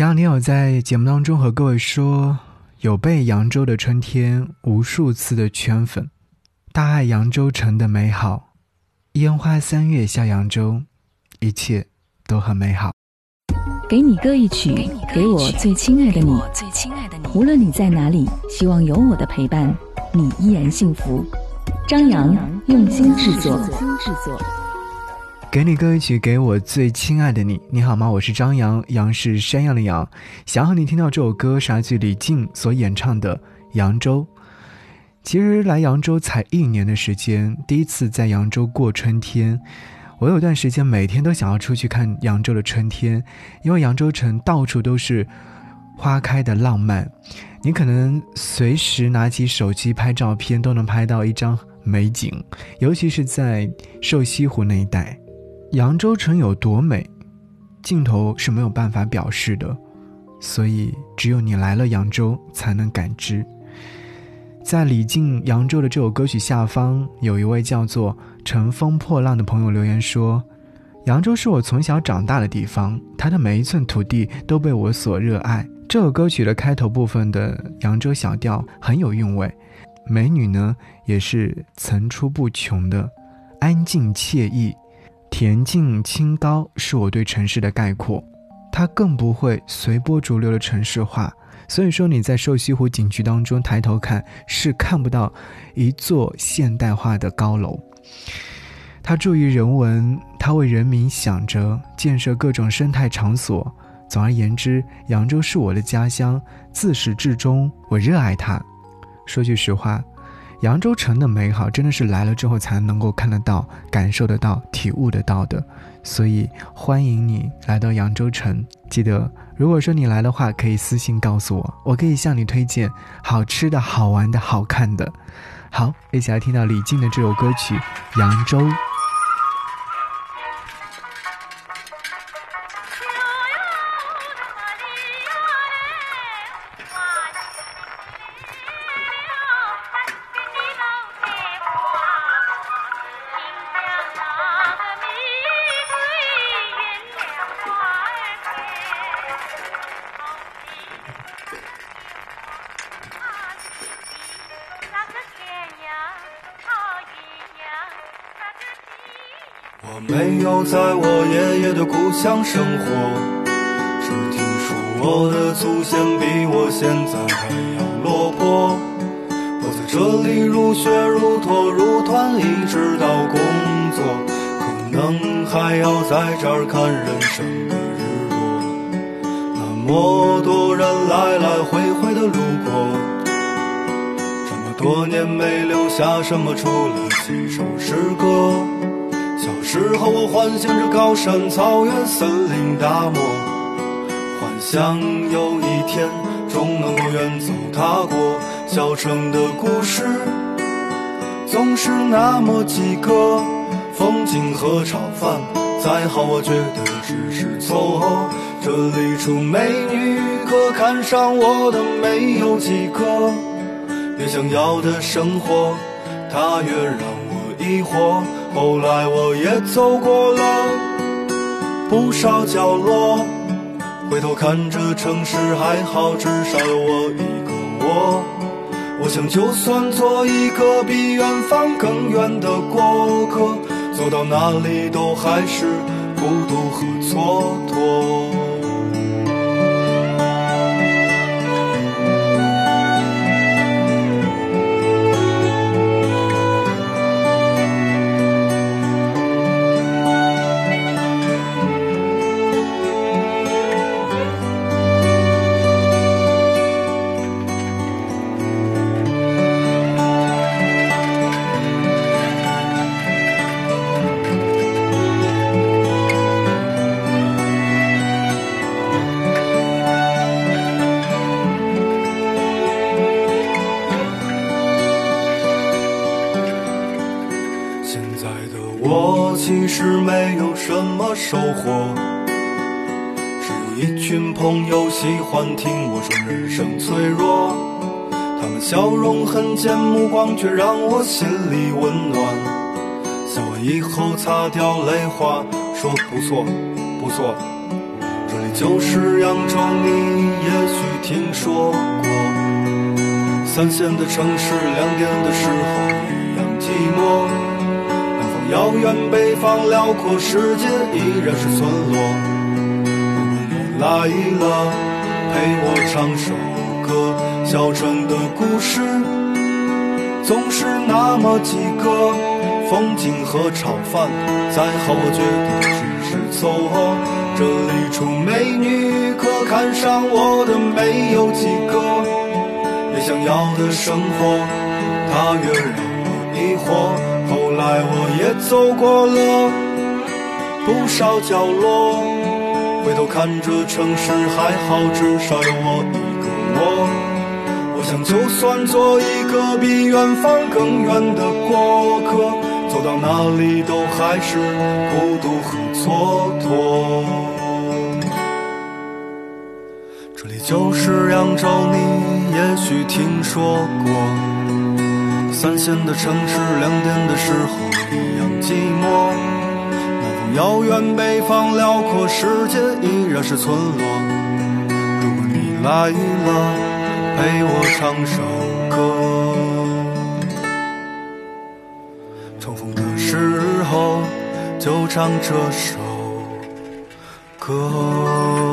前两天我在节目当中和各位说，有被扬州的春天无数次的圈粉，大爱扬州城的美好，烟花三月下扬州，一切都很美好。给你歌一曲，给我最亲爱的你，无论你在哪里，希望有我的陪伴，你依然幸福。张扬用心制作。给你歌一曲，给我最亲爱的你。你好吗？我是张扬，杨是山羊的羊。想和你听到这首歌是来自李静所演唱的《扬州》。其实来扬州才一年的时间，第一次在扬州过春天。我有段时间每天都想要出去看扬州的春天，因为扬州城到处都是花开的浪漫。你可能随时拿起手机拍照片，都能拍到一张美景，尤其是在瘦西湖那一带。扬州城有多美，镜头是没有办法表示的，所以只有你来了扬州才能感知。在李静《扬州》的这首歌曲下方，有一位叫做“乘风破浪”的朋友留言说：“扬州是我从小长大的地方，它的每一寸土地都被我所热爱。”这首歌曲的开头部分的扬州小调很有韵味，美女呢也是层出不穷的，安静惬意。恬静清高是我对城市的概括，它更不会随波逐流的城市化。所以说你在瘦西湖景区当中抬头看是看不到一座现代化的高楼。它注意人文，它为人民想着建设各种生态场所。总而言之，扬州是我的家乡，自始至终我热爱它。说句实话。扬州城的美好真的是来了之后才能够看得到、感受得到、体悟得到的，所以欢迎你来到扬州城。记得，如果说你来的话，可以私信告诉我，我可以向你推荐好吃的好玩的好看的。好，一起来听到李静的这首歌曲《扬州》。我没有在我爷爷的故乡生活，只听说我的祖先比我现在还要落魄。我在这里如雪如托如团，一直到工作，可能还要在这儿看人生的日落。那么多人来来回回的路过，这么多年没留下什么，除了几首诗歌。时候，我幻想着高山、草原、森林、大漠，幻想有一天终能够远走他国。小城的故事总是那么几个，风景和炒饭再好，我觉得只是凑合。这里出美女，可看上我的没有几个。越想要的生活，它越让我疑惑。后来我也走过了不少角落，回头看这城市还好，至少有我一个我。我想就算做一个比远方更远的过客，走到哪里都还是孤独和蹉跎。实没有什么收获，只有一群朋友喜欢听我说人生脆弱。他们笑容很贱，目光却让我心里温暖。笑完以后擦掉泪花，说不错不错。这里就是扬州，你也许听说过。三线的城市，两点的时候一样寂寞。遥远，北方辽阔，世界依然是村落。如果你来了，陪我唱首歌。小城的故事总是那么几个，风景和炒饭再好，我觉得只是凑合。这里出美女，可看上我的没有几个。也想要的生活，它越让我疑惑。后来我也走过了不少角落，回头看这城市还好，至少有我一个我。我想就算做一个比远方更远的过客，走到哪里都还是孤独和蹉跎。这里就是扬州，你也许听说过。三线的城市，两点的时候一样寂寞。南方遥远，北方辽阔，世界依然是村落。如果你来了，陪我唱首歌。重逢的时候，就唱这首歌。